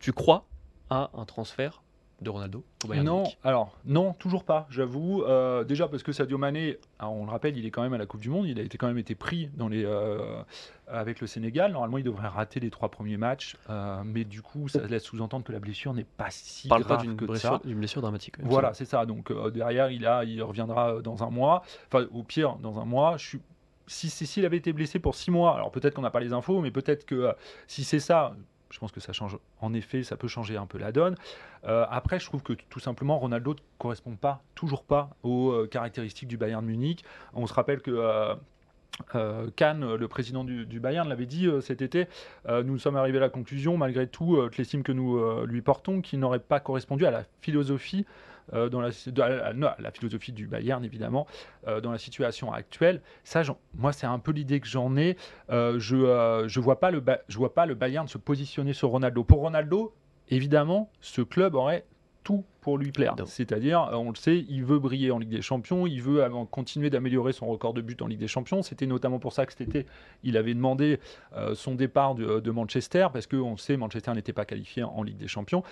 tu crois à un transfert de Ronaldo au Bayern Non, Munich alors non, toujours pas, j'avoue. Euh, déjà parce que Sadio Mané, alors, on le rappelle, il est quand même à la Coupe du Monde, il a été quand même été pris dans les, euh, avec le Sénégal. Normalement, il devrait rater les trois premiers matchs, euh, mais du coup, ça laisse sous-entendre que la blessure n'est pas si parle pas grave d'une que blessure, d'une blessure dramatique. Voilà, c'est ça. Donc derrière, il, a, il reviendra dans un mois. Enfin, au pire, dans un mois. Je suis... Si Cécile avait été blessé pour six mois, alors peut-être qu'on n'a pas les infos, mais peut-être que si c'est ça, je pense que ça change. En effet, ça peut changer un peu la donne. Euh, après, je trouve que tout simplement, Ronaldo ne correspond pas, toujours pas, aux euh, caractéristiques du Bayern Munich. On se rappelle que. euh, Kahn, le président du, Bayern, l'avait dit cet été. nous sommes arrivés à la conclusion, malgré tout, l'estime que nous lui portons, qu'il n'aurait pas correspondu à la philosophie euh, dans la, de- à la- non, la philosophie du Bayern, évidemment, euh, dans la situation actuelle. Ça, moi, c'est un peu l'idée que j'en ai. Euh, je ne je vois, pas le je vois pas le Bayern se positionner sur Ronaldo. Pour Ronaldo, évidemment, ce club aurait tout pour lui plaire. C'est-à-dire, on le sait, il veut briller en Ligue des Champions, il veut continuer d'améliorer son record de but en Ligue des Champions. C'était notamment pour ça que cet été, il avait demandé euh, son départ de, de Manchester, parce qu'on le sait, Manchester n'était pas qualifié en Ligue des Champions.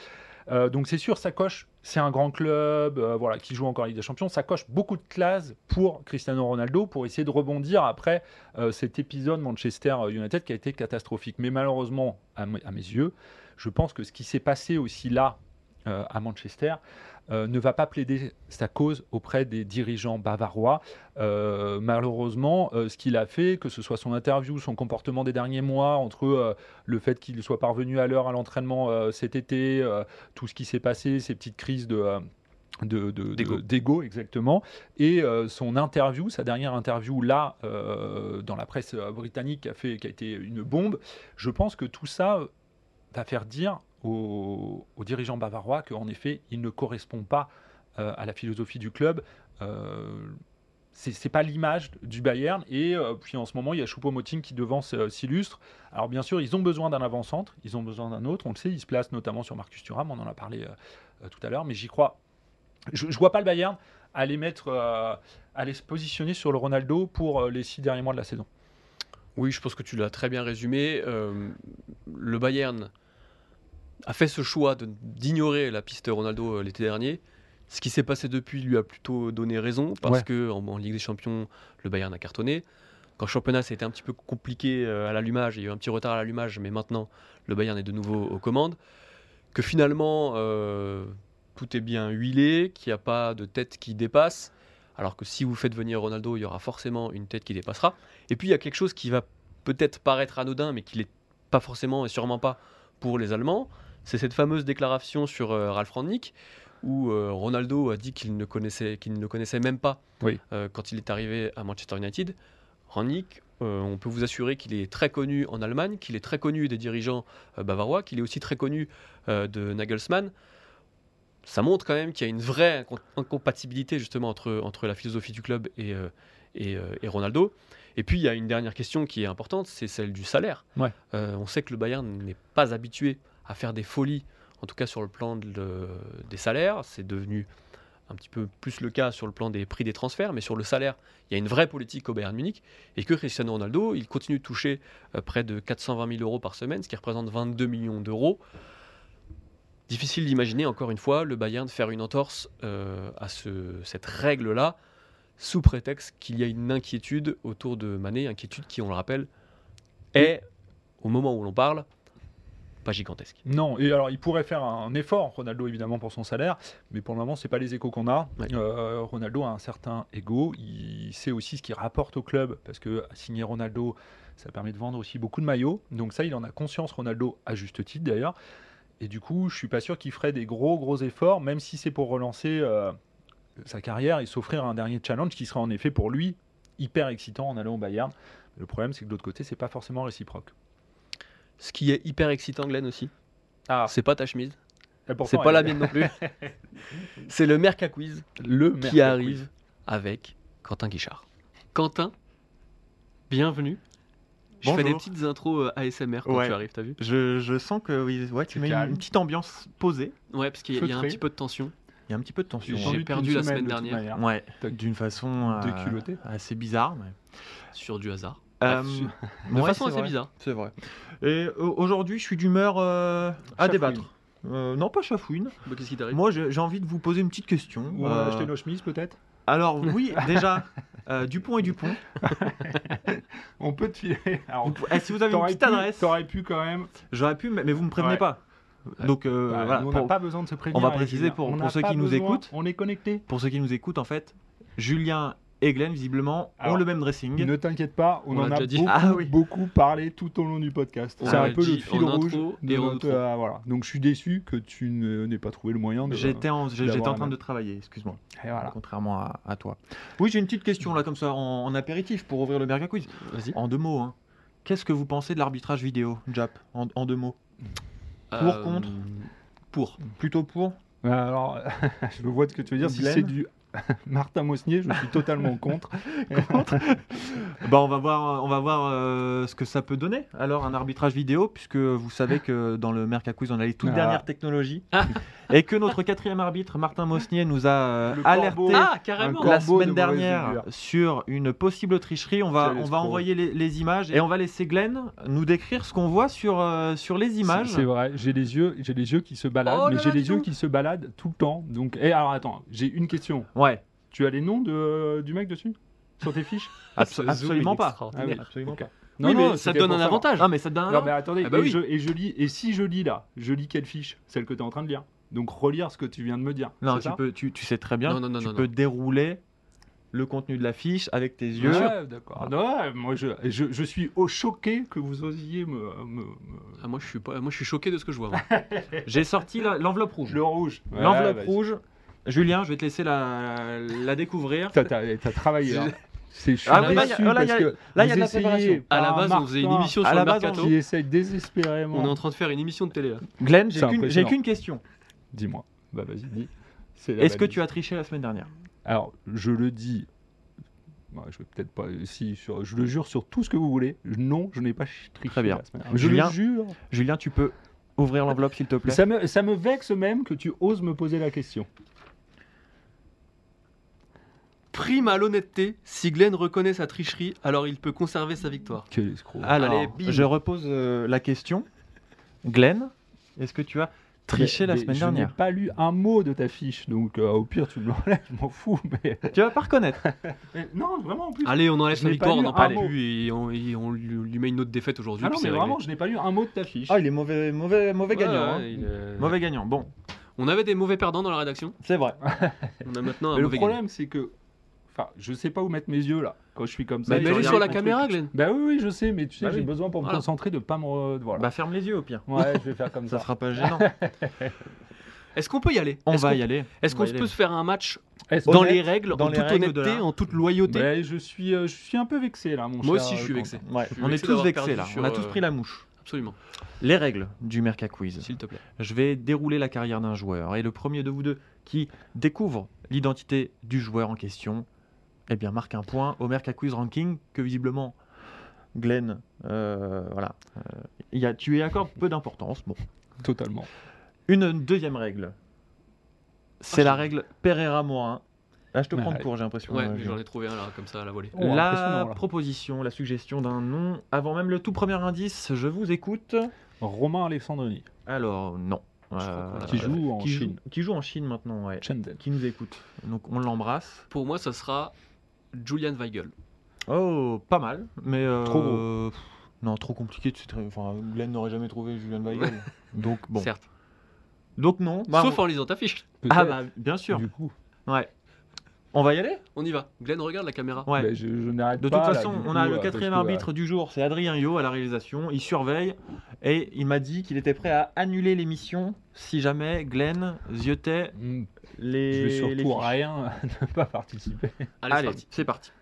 Euh, donc c'est sûr, ça coche, c'est un grand club euh, voilà, qui joue encore en Ligue des Champions, ça coche beaucoup de classes pour Cristiano Ronaldo pour essayer de rebondir après euh, cet épisode Manchester United qui a été catastrophique. Mais malheureusement, à mes yeux, je pense que ce qui s'est passé aussi là, euh, à Manchester, euh, ne va pas plaider sa cause auprès des dirigeants bavarois. Euh, malheureusement, euh, ce qu'il a fait, que ce soit son interview, son comportement des derniers mois, entre le fait qu'il soit parvenu à l'heure à l'entraînement cet été, tout ce qui s'est passé, ces petites crises de... de- de- D'ego. de- d'ego exactement et euh, son interview sa dernière interview là euh, dans la presse britannique qui a fait qui a été une bombe je pense que tout ça va faire dire aux, aux dirigeants bavarois qu'en effet, il ne correspond pas euh, à la philosophie du club. Euh, c'est pas l'image du Bayern. Et euh, puis en ce moment, il y a Choupo-Moting qui devance euh, s'illustre. Alors bien sûr, ils ont besoin d'un avant-centre, ils ont besoin d'un autre. On le sait, ils se placent notamment sur Marcus Thuram, on en a parlé tout à l'heure. Mais j'y crois. Je, je vois pas le Bayern aller mettre, aller se positionner sur le Ronaldo pour les six derniers mois de la saison. Oui, je pense que tu l'as très bien résumé. Le Bayern a fait ce choix d'ignorer la piste Ronaldo euh, l'été dernier. Ce qui s'est passé depuis lui a plutôt donné raison parce Ouais. que en, en Ligue des Champions, le Bayern a cartonné. Qu'en championnat, ça a été un petit peu compliqué euh, à l'allumage, il y a eu un petit retard à l'allumage, mais maintenant, le Bayern est de nouveau aux commandes. Que finalement, euh, tout est bien huilé, qu'il n'y a pas de tête qui dépasse. Alors que si vous faites venir Ronaldo, il y aura forcément une tête qui dépassera. Et puis il y a quelque chose qui va peut-être paraître anodin, mais qui l'est pas forcément et sûrement pas pour les Allemands. C'est cette fameuse déclaration sur euh, Ralf Rangnick où euh, Ronaldo a dit qu'il ne connaissait, qu'il ne le connaissait même pas Oui. euh, quand il est arrivé à Manchester United. Rangnick, euh, on peut vous assurer qu'il est très connu en Allemagne, qu'il est très connu des dirigeants euh, bavarois, qu'il est aussi très connu euh, de Nagelsmann. ça montre quand même qu'il y a une vraie incom- incompatibilité justement entre, entre la philosophie du club et, et, et Ronaldo. Et puis il y a une dernière question qui est importante, c'est celle du salaire. Ouais. On sait que le Bayern n'est pas habitué à faire des folies, en tout cas sur le plan de des salaires. C'est devenu un petit peu plus le cas sur le plan des prix des transferts, mais sur le salaire, il y a une vraie politique au Bayern Munich. Et que Cristiano Ronaldo, il continue de toucher euh, près de 420 000 euros par semaine, ce qui représente 22 millions d'euros. Difficile d'imaginer, encore une fois, le Bayern faire une entorse euh, à ce- cette règle-là, sous prétexte qu'il y a une inquiétude autour de Mané, inquiétude qui, on le rappelle, est, au moment où l'on parle, pas gigantesque. Non, et alors il pourrait faire un effort, Ronaldo évidemment pour son salaire, mais pour le moment c'est pas les échos qu'on a. Ouais. Euh, Ronaldo a un certain ego, il sait aussi ce qu'il rapporte au club, parce que signer Ronaldo, ça permet de vendre aussi beaucoup de maillots, donc ça il en a conscience Ronaldo, à juste titre d'ailleurs, et du coup je suis pas sûr qu'il ferait des gros gros efforts, même si c'est pour relancer euh, sa carrière et s'offrir un dernier challenge qui serait en effet pour lui hyper excitant en allant au Bayern. Le problème c'est que de l'autre côté c'est pas forcément réciproque. Ce qui est hyper excitant, Glenn aussi, Ah, c'est pas ta chemise, c'est pas la mienne non plus. c'est le Merca Quiz le qui arrive Quiz. avec Quentin Guichard. Quentin, bienvenue. Je fais des petites intros euh, ASMR quand Ouais. tu arrives, t'as vu? Je, je sens que oui, ouais, tu mets une, calme. une petite ambiance posée. Ouais, parce qu'il y a- il y a un petit peu de tension. Il y a un petit peu de tension. J'ai hein. perdu la semaine, dernière. Ouais, d'une façon euh, assez bizarre. mais- sur du hasard. Euh, Bref, de ouais, façon c'est assez vrai, bizarre. C'est vrai. Et euh, aujourd'hui, je suis d'humeur euh, à débattre. Euh, non, pas chafouine. Bah, Qu'est-ce qui t'arrive Moi, j'ai envie de vous poser une petite question. Ou on a Euh, acheté nos chemises peut-être Alors, oui, déjà, euh, Dupont et Dupont. On peut te filer. Alors, Vous eh, si vous avez une petite pu- adresse, T'aurais pu quand même. j'aurais pu, mais vous me prévenez Ouais. pas. Donc, euh, Bah, voilà, nous, on n'a pas besoin de se prévenir. on va préciser pour- On pour n'a ceux qui nous écoutent. On est connecté. pour ceux qui nous écoutent, en fait, Julien et Glenn, visiblement, ont le même dressing. Ne t'inquiète pas, on, On en a déjà dit. beaucoup, Ah oui. beaucoup parlé tout au long du podcast. C'est un peu dit le fil rouge. de notre- euh, voilà. Donc je suis déçu que tu n'aies pas trouvé le moyen de. J'étais en, j'étais train de travailler, excuse-moi. Et voilà. Contrairement à, à toi. Oui, j'ai une petite question là, comme ça, en, en apéritif pour ouvrir le Berga Quiz. Vas-y. En deux mots, hein. Qu'est-ce que vous pensez de l'arbitrage vidéo, Jap en, en deux mots? Pour, contre? Pour. Plutôt pour? Alors, je vois ce que tu veux dire. Si c'est du Martin Mosnier, je suis totalement contre. Bah, on va voir, on va voir euh, ce que ça peut donner. Alors, un arbitrage vidéo, puisque vous savez que dans le Merca Quiz, on a les toutes Ah. dernières technologies. Ah. Et que notre quatrième arbitre, Martin Mosnier, nous a euh, Le alerté. Ah, la de semaine dernière sur une possible tricherie. On va, on va envoyer les, les images et on va laisser Glenn nous décrire ce qu'on voit sur, euh, sur les images. C'est vrai, j'ai les yeux, j'ai les yeux qui se baladent, Oh mais j'ai les yeux qui se baladent tout le temps. Donc, et alors attends, j'ai une question. Ouais, Tu as les noms de, du mec dessus sur tes fiches absolument pas. Ah oui. Absolument pas. oui, mais ça c'était te donne un savoir. avantage. Ah, mais ça te donne un Non mais attendez, Ah bah et, oui. je, et je lis, et si je lis là, je lis quelle fiche Celle que tu es en train de lire. Donc relire ce que tu viens de me dire. Non, c'est tu, ça peux, tu, tu sais très bien. Non, non, non, tu non, peux non. dérouler le contenu de la fiche avec tes yeux. Ouais, d'accord. Ouais, moi je, je, je suis au choqué que vous osiez me, me- me- Ah, moi, je suis pas, moi, je suis choqué de ce que je vois. moi. J'ai sorti la- l'enveloppe rouge. le rouge. Ouais, L'enveloppe vas-y. rouge. Julien, je vais te laisser la, la découvrir. T'as, t'as- t'as travaillé. hein. C'est, Ah là, déçu il y a- là, il y parce a- que là, il y a vous de la essayez préparation. À la base, on faisait une émission À sur la le base, mercato. on Qui essaye désespérément. On est en train de faire une émission de télé. Là. Glenn, j'ai qu'une, j'ai impressionnant. qu'une question. Dis-moi. Bah vas-y, dis. Est-ce que tu as triché la semaine dernière? Alors, je le dis. Ouais, je vais peut-être pas. Si, sur- je le jure sur tout ce que vous voulez. Non, je n'ai pas triché. Très bien. la semaine dernière. Je Julien le jure. Julien, tu peux ouvrir l'enveloppe, s'il te plaît Ça me, ça me vexe même que tu oses me poser la question. Prime à l'honnêteté, si Glenn reconnaît sa tricherie, alors il peut conserver sa victoire. Quel escroc. Alors, Allez, bim. je repose euh, la question. Glenn, est-ce que tu as triché Mais- la mais semaine Je dernière? n'ai pas lu un mot de ta fiche, donc euh, au pire tu me l'enlèves, je m'en fous. Mais... Tu vas pas reconnaître. mais non, vraiment en plus. Allez, on enlève Je sa n'ai pas victoire, on lu n'en un parle mot. plus et on, et on lui, lui met une autre défaite aujourd'hui. Ah non, puis mais c'est vraiment, réglé. je n'ai pas lu un mot de ta fiche. Ah, il est mauvais, mauvais, mauvais Ouais, gagnant. ouais, hein. il est- Mauvais gagnant. Bon, On avait des mauvais perdants dans la rédaction. c'est vrai. On a maintenant un mais le mauvais problème, c'est que. Enfin, je sais pas où mettre mes yeux là, quand je suis comme ça. Bah, regarde sur la caméra. Glenn. Bah oui, oui, je sais, mais tu sais, Bah j'ai oui. besoin pour me Voilà. concentrer de pas me. Voilà. Bah, ferme les yeux au pire. Ouais, je vais faire comme Ça ça. sera pas gênant. Est-ce qu'on peut y aller? On va y aller. Est-ce On qu'on peut se faire un match dans les règles, dans en les toute règles honnêteté, en toute loyauté? Je suis, euh, je suis un peu vexé là, mon cher. Moi aussi, je suis vexé. Quentin. Ouais, Je suis on est tous vexés là. On a tous pris la mouche. Absolument, Les règles du Merca Quiz. s'il te plaît. Je vais dérouler la carrière d'un joueur. Et le premier de vous deux qui découvre l'identité du joueur en question, eh bien, marque un point au Merca Quiz Ranking que visiblement Glenn, euh, voilà, euh, y a, tu y accordes peu d'importance. Bon. Totalement. Une deuxième règle. C'est Ah, la je- règle Pereira Morin. Là, je te Ouais. prends de court, j'ai l'impression. Ouais, euh, j'en ai trouvé un là, comme ça, à la volée. Oh, la proposition, la suggestion d'un nom. Avant même le tout premier indice, je vous écoute. Romain Alessandrini, Alors, non. L'a qui joue en qui joue- Chine. qui joue en Chine maintenant, ouais. Shenzhen. Qui nous écoute. Donc, on l'embrasse. Pour moi, ça sera Julian Weigel. Oh, pas mal, mais euh, Trop pff, Non, trop compliqué. se tra- Enfin, Glenn n'aurait jamais trouvé Julian Weigel. Donc bon. Certes. Donc non. Bah, Sauf on- en lisant ta fiche. Ah bah bien sûr. Du coup, Ouais. On va y aller? On y va. Glenn, regarde la caméra. Ouais. Bah, je, je n'arrête De pas. toute façon, on coup, a euh, le quatrième que, arbitre du jour, c'est Adrien Yo à la réalisation. Il surveille et il m'a dit qu'il était prêt à annuler l'émission si jamais Glenn ziotait hmm, les. Je vais les surtout fiches. rien ne pas participer. Allez, Allez, c'est parti.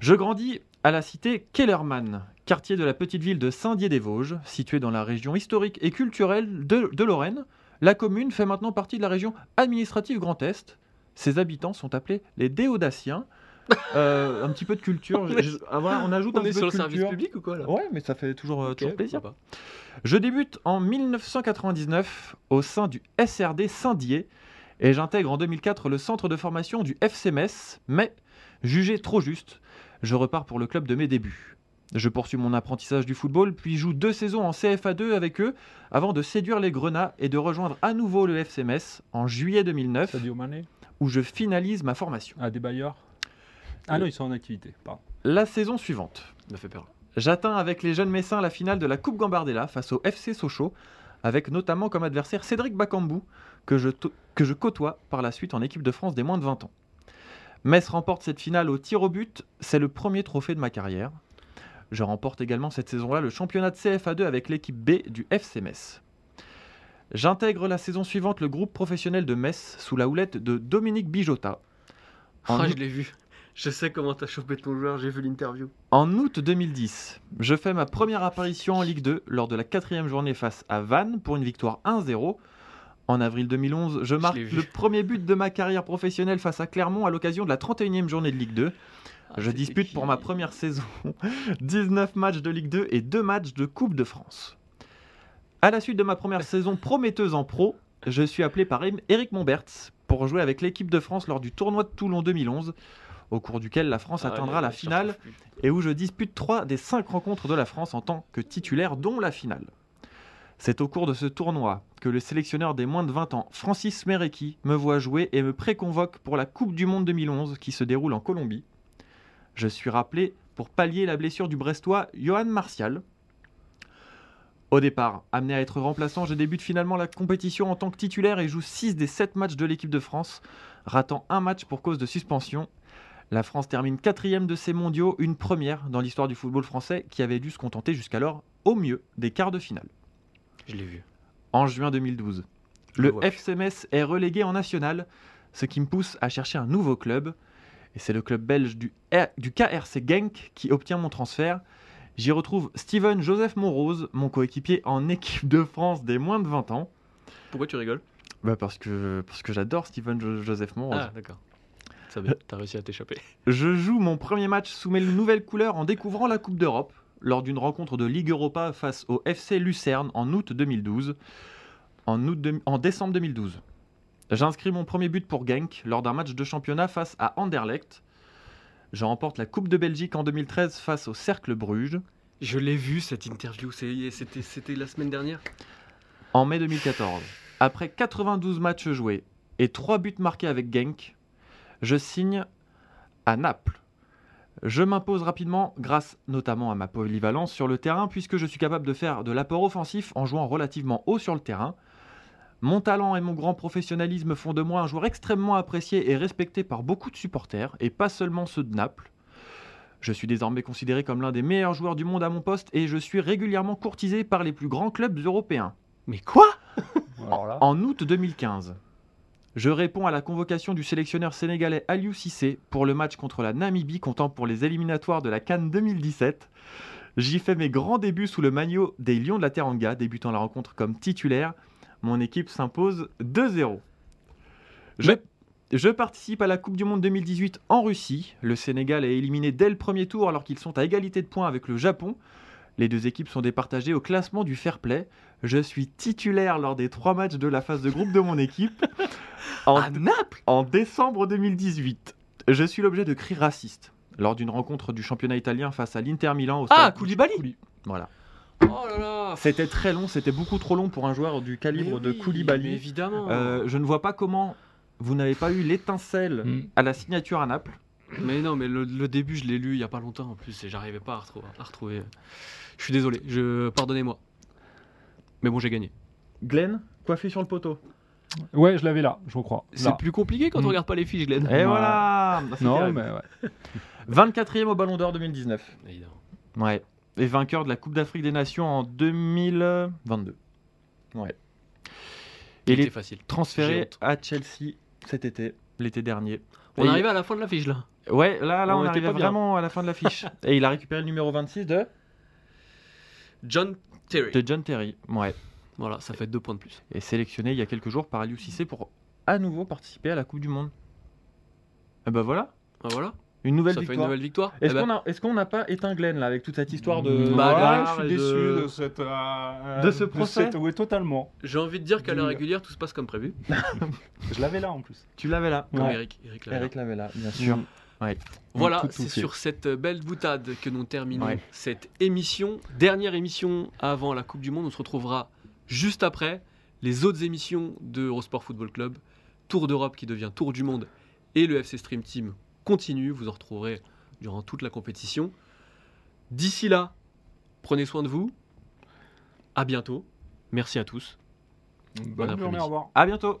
Je grandis à la cité Kellermann, quartier de la petite ville de Saint-Dié-des-Vosges, située dans la région historique et culturelle de, de Lorraine. La commune fait maintenant partie de la région administrative Grand Est. Ses habitants sont appelés les Déodaciens. Euh, un petit peu de culture. je- je- ah, voilà, on ajoute un On est petit sur peu le de service culture. public ou quoi là? Ouais, mais ça fait toujours, plaisir. Je débute en 1999 au sein du SRD Saint-Dié et j'intègre en 2004 le centre de formation du FC Metz, mais jugé trop juste, je repars pour le club de mes débuts. Je poursuis mon apprentissage du football, puis joue deux saisons en CFA2 avec eux avant de séduire les Grenats et de rejoindre à nouveau le FC Metz en juillet 2009 Sadio Mané où je finalise ma formation. Ah, des bailleurs Ah non, ils sont en activité. Pardon. La saison suivante. J'atteins avec les jeunes Messins la finale de la Coupe Gambardella face au FC Sochaux, avec notamment comme adversaire Cédric Bakambu, que je, que je côtoie par la suite en équipe de France des moins de 20 ans. Metz remporte cette finale au tir au but, c'est le premier trophée de ma carrière. Je remporte également cette saison-là le championnat de CFA2 avec l'équipe B du FC Metz. J'intègre la saison suivante le groupe professionnel de Metz sous la houlette de Dominique Bijota. En Ah, août- je l'ai vu. Je sais comment t'as chopé ton joueur, j'ai vu l'interview. En août 2010, je fais ma première apparition en Ligue 2 lors de la quatrième journée face à Vannes pour une victoire 1-0. En avril 2011, je marque le premier but de ma carrière professionnelle face à Clermont à l'occasion de la 31e journée de Ligue 2. Ah, je dispute qui pour ma première saison 19 matchs de Ligue 2 et 2 matchs de Coupe de France. À la suite de ma première saison prometteuse en pro, je suis appelé par Eric Momberts pour jouer avec l'équipe de France lors du tournoi de Toulon 2011, au cours duquel la France Ah, atteindra la finale et où je dispute 3 des 5 rencontres de la France en tant que titulaire, dont la finale. C'est au cours de ce tournoi que le sélectionneur des moins de 20 ans, Francis Merecki, me voit jouer et me préconvoque pour la Coupe du Monde 2011 qui se déroule en Colombie. Je suis rappelé pour pallier la blessure du Brestois Johan Martial. Au départ, amené à être remplaçant, je débute finalement la compétition en tant que titulaire et joue 6 des 7 matchs de l'équipe de France, ratant un match pour cause de suspension la France termine quatrième de ces mondiaux, une première dans l'histoire du football français qui avait dû se contenter jusqu'alors, au mieux, des quarts de finale. Je l'ai vu. En juin 2012, Je le. FC Metz est relégué en national, ce qui me pousse à chercher un nouveau club. Et c'est le club belge du, R- du KRC Genk qui obtient mon transfert. J'y retrouve Steven Joseph Monrose, mon coéquipier en équipe de France des moins de 20 ans. Pourquoi tu rigoles? Bah parce que, parce que j'adore Steven Jo- Joseph Monrose. Ah, d'accord. Ça va, t'as réussi à t'échapper. Je joue mon premier match sous mes nouvelles couleurs en découvrant la Coupe d'Europe lors d'une rencontre de Ligue Europa face au FC Lucerne en août 2012. En, août de- en décembre 2012. J'inscris mon premier but pour Genk lors d'un match de championnat face à Anderlecht. Je remporte la Coupe de Belgique en 2013 face au Cercle Bruges. Je l'ai vu cette interview, c'était la semaine dernière? En mai 2014, après 92 matchs joués et 3 buts marqués avec Genk, je signe à Naples. Je m'impose rapidement grâce notamment à ma polyvalence sur le terrain puisque je suis capable de faire de l'apport offensif en jouant relativement haut sur le terrain. Mon talent et mon grand professionnalisme font de moi un joueur extrêmement apprécié et respecté par beaucoup de supporters et pas seulement ceux de Naples. Je suis désormais considéré comme l'un des meilleurs joueurs du monde à mon poste et je suis régulièrement courtisé par les plus grands clubs européens. Mais quoi? En août 2015, je réponds à la convocation du sélectionneur sénégalais Aliou Cissé pour le match contre la Namibie comptant pour les éliminatoires de la Cannes 2017. J'y fais mes grands débuts sous le maillot des Lions de la Teranga, débutant la rencontre comme titulaire. Mon équipe s'impose 2-0. Je, Mais- je participe à la Coupe du Monde 2018 en Russie. Le Sénégal est éliminé dès le premier tour alors qu'ils sont à égalité de points avec le Japon. Les deux équipes sont départagées au classement du fair play. Je suis titulaire lors des trois matchs de la phase de groupe de mon équipe. En, À Naples en décembre 2018, je suis l'objet de cris racistes lors d'une rencontre du championnat italien face à l'Inter Milan au Ah, stade. Koulibaly Voilà. Oh là là C'était très long, c'était beaucoup trop long pour un joueur du calibre Mais de Koulibaly. évidemment. Euh, je ne vois pas comment vous n'avez pas eu l'étincelle Mm. à la signature à Naples. Mais non, mais le, le début, je l'ai lu il y a pas longtemps en plus et j'arrivais pas à retrouver, à retrouver. Je suis désolé, je pardonnez-moi. Mais bon, j'ai gagné. Glenn, coiffé sur le poteau. Ouais, je l'avais là, je crois. C'est plus compliqué quand Mm. on regarde pas les fiches, Glenn. Et Ouais. voilà C'est Non, mais ouais. 24e au Ballon d'Or 2019. Évidemment. Ouais. Et vainqueur de la Coupe d'Afrique des Nations en 2022. Ouais. Et il est facile. Transféré à Chelsea cet été, l'été dernier. On Et- arrivait à la fin de la fiche là. Ouais, là, là On on, bien. vraiment à la fin de l'affiche. Et il a récupéré le numéro 26 de, John Terry. de John Terry. Ouais. Voilà, ça fait deux points de plus. Et sélectionné il y a quelques jours par Aliou Cissé pour à nouveau participer à la Coupe du Monde. Et ben voilà, Ah, voilà, une nouvelle ça fait une victoire. nouvelle victoire. Est-ce Eh ben, qu'on a- est-ce qu'on n'a pas éteint Glenn là avec toute cette histoire de Ouais, bagarre je suis déçu de- de, cette. euh, de ce procès cette- Oui, totalement. J'ai envie de dire qu'à l'heure régulière, tout se passe comme prévu. Je l'avais là en plus. Tu l'avais là. Comme Ouais. Eric. Eric l'a Eric l'avait là, bien sûr. Voilà, c'est sur cette belle boutade que nous terminons Ouais. cette émission. Dernière émission avant la Coupe du Monde. On se retrouvera juste après les autres émissions de Eurosport Football Club. Tour d'Europe qui devient Tour du Monde et le FC Stream Team continue. Vous en retrouverez durant toute la compétition. D'ici là, prenez soin de vous. À bientôt. Merci à tous. Bonne journée, au revoir. À bientôt.